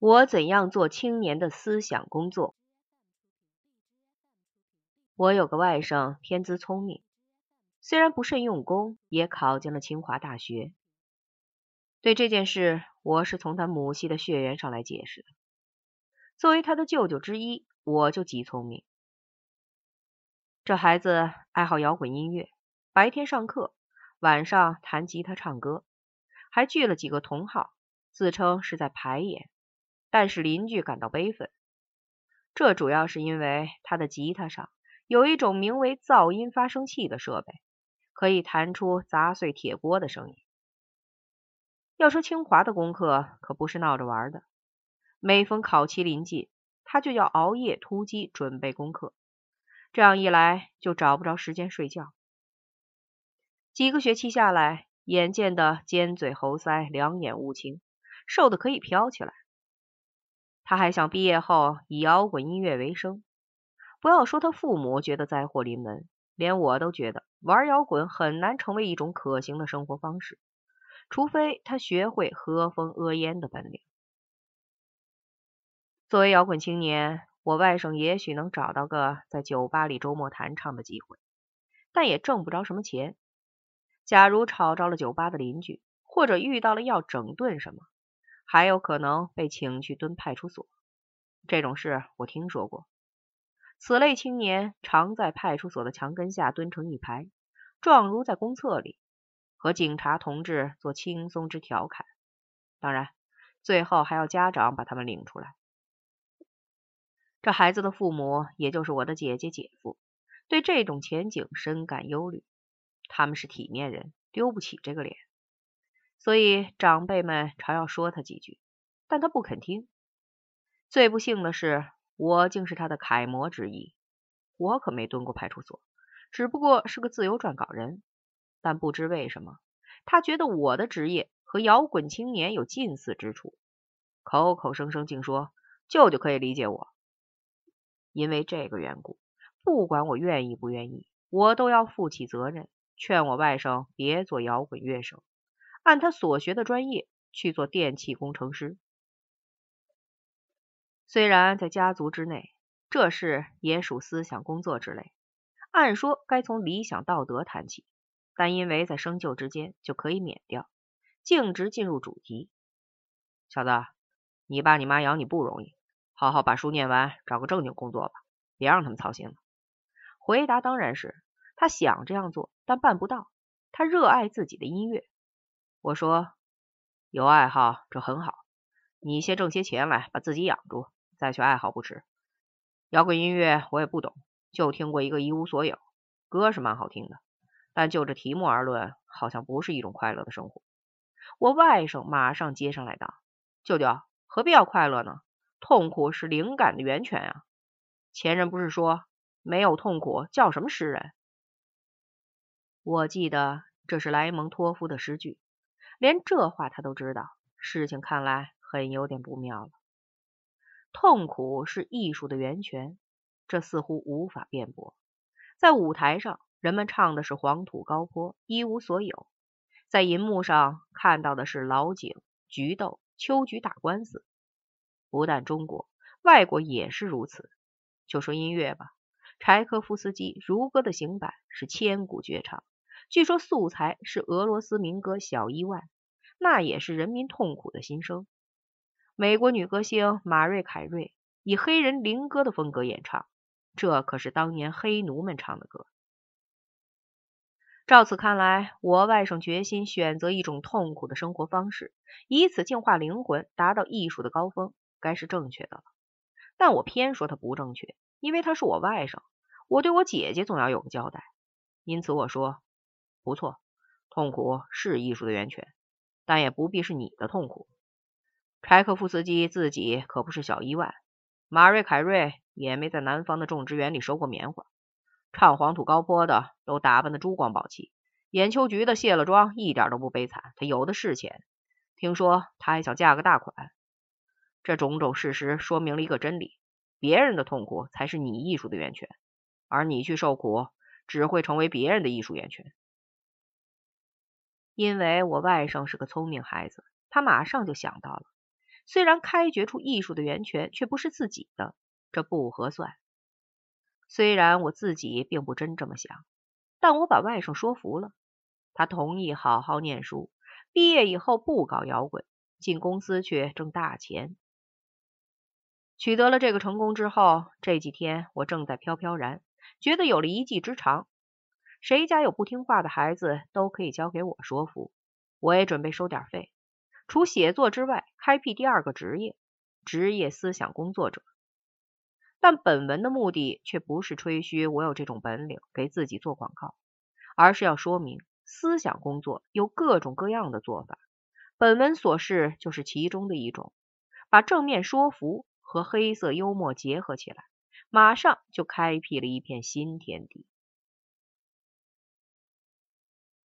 我怎样做青年的思想工作？我有个外甥，天资聪明，虽然不甚用功，也考进了清华大学。对这件事，我是从他母系的血缘上来解释的。作为他的舅舅之一，我就极聪明。这孩子爱好摇滚音乐，白天上课，晚上弹吉他唱歌，还聚了几个同好，自称是在排演。但是邻居感到悲愤，这主要是因为他的吉他上有一种名为噪音发生器的设备，可以弹出砸碎铁锅的声音。要说清华的功课可不是闹着玩的，每逢考期临近，他就要熬夜突击准备功课，这样一来就找不着时间睡觉。几个学期下来，眼见的尖嘴猴腮，两眼乌青，瘦的可以飘起来。他还想毕业后以摇滚音乐为生。不要说他父母觉得灾祸临门，连我都觉得玩摇滚很难成为一种可行的生活方式，除非他学会和风阿烟的本领。作为摇滚青年，我外甥也许能找到个在酒吧里周末弹唱的机会，但也挣不着什么钱。假如吵着了酒吧的邻居，或者遇到了要整顿什么。还有可能被请去蹲派出所，这种事我听说过。此类青年常在派出所的墙根下蹲成一排，状如在公厕里，和警察同志做轻松之调侃。当然，最后还要家长把他们领出来。这孩子的父母，也就是我的姐姐姐夫，对这种前景深感忧虑。他们是体面人，丢不起这个脸。所以长辈们常要说他几句，但他不肯听。最不幸的是，我竟是他的楷模之一。我可没蹲过派出所，只不过是个自由撰稿人。但不知为什么，他觉得我的职业和摇滚青年有近似之处，口口声声竟说舅舅可以理解我。因为这个缘故，不管我愿意不愿意，我都要负起责任，劝我外甥别做摇滚乐手。按他所学的专业去做电气工程师。虽然在家族之内，这事也属思想工作之类，按说该从理想道德谈起，但因为在生就之间就可以免掉，径直进入主题。小子，你爸你妈养你不容易，好好把书念完，找个正经工作吧，别让他们操心了。回答当然是他想这样做，但办不到。他热爱自己的音乐。我说有爱好这很好，你先挣些钱来把自己养住，再去爱好不迟。摇滚音乐我也不懂，就听过一个一无所有，歌是蛮好听的，但就这题目而论，好像不是一种快乐的生活。我外甥马上接上来道：“舅舅何必要快乐呢？痛苦是灵感的源泉啊！前人不是说没有痛苦叫什么诗人？我记得这是莱蒙托夫的诗句。连这话他都知道，事情看来很有点不妙了。痛苦是艺术的源泉，这似乎无法辩驳。在舞台上，人们唱的是黄土高坡，一无所有；在银幕上看到的是老井、菊豆、秋菊打官司。不但中国，外国也是如此。就说音乐吧，柴可夫斯基《如歌的行板》是千古绝唱。据说素材是俄罗斯民歌《小伊万》，那也是人民痛苦的心声。美国女歌星马瑞凯瑞以黑人灵歌的风格演唱，这可是当年黑奴们唱的歌。照此看来，我外甥决心选择一种痛苦的生活方式，以此净化灵魂，达到艺术的高峰，该是正确的了。但我偏说他不正确，因为他是我外甥，我对我姐姐总要有个交代。因此我说。不错，痛苦是艺术的源泉，但也不必是你的痛苦。柴可夫斯基自己可不是小伊万，马瑞凯瑞也没在南方的种植园里收过棉花。唱黄土高坡的都打扮的珠光宝气，演秋菊的卸了妆一点都不悲惨，他有的是钱。听说他还想嫁个大款。这种种事实说明了一个真理：别人的痛苦才是你艺术的源泉，而你去受苦只会成为别人的艺术源泉。因为我外甥是个聪明孩子，他马上就想到了，虽然开掘出艺术的源泉，却不是自己的，这不合算。虽然我自己并不真这么想，但我把外甥说服了，他同意好好念书，毕业以后不搞摇滚，进公司去挣大钱。取得了这个成功之后，这几天我正在飘飘然，觉得有了一技之长。谁家有不听话的孩子，都可以交给我说服。我也准备收点费，除写作之外，开辟第二个职业——职业思想工作者。但本文的目的却不是吹嘘我有这种本领，给自己做广告，而是要说明思想工作有各种各样的做法。本文所示就是其中的一种，把正面说服。和黑色幽默结合起来，马上就开辟了一片新天地。